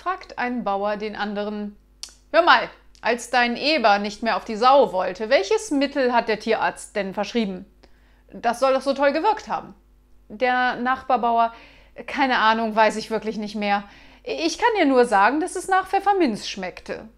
fragt ein Bauer den anderen, Hör mal, als dein Eber nicht mehr auf die Sau wollte, welches Mittel hat der Tierarzt denn verschrieben? Das soll doch so toll gewirkt haben. Der Nachbarbauer, keine Ahnung, weiß ich wirklich nicht mehr. Ich kann dir nur sagen, dass es nach Pfefferminz schmeckte.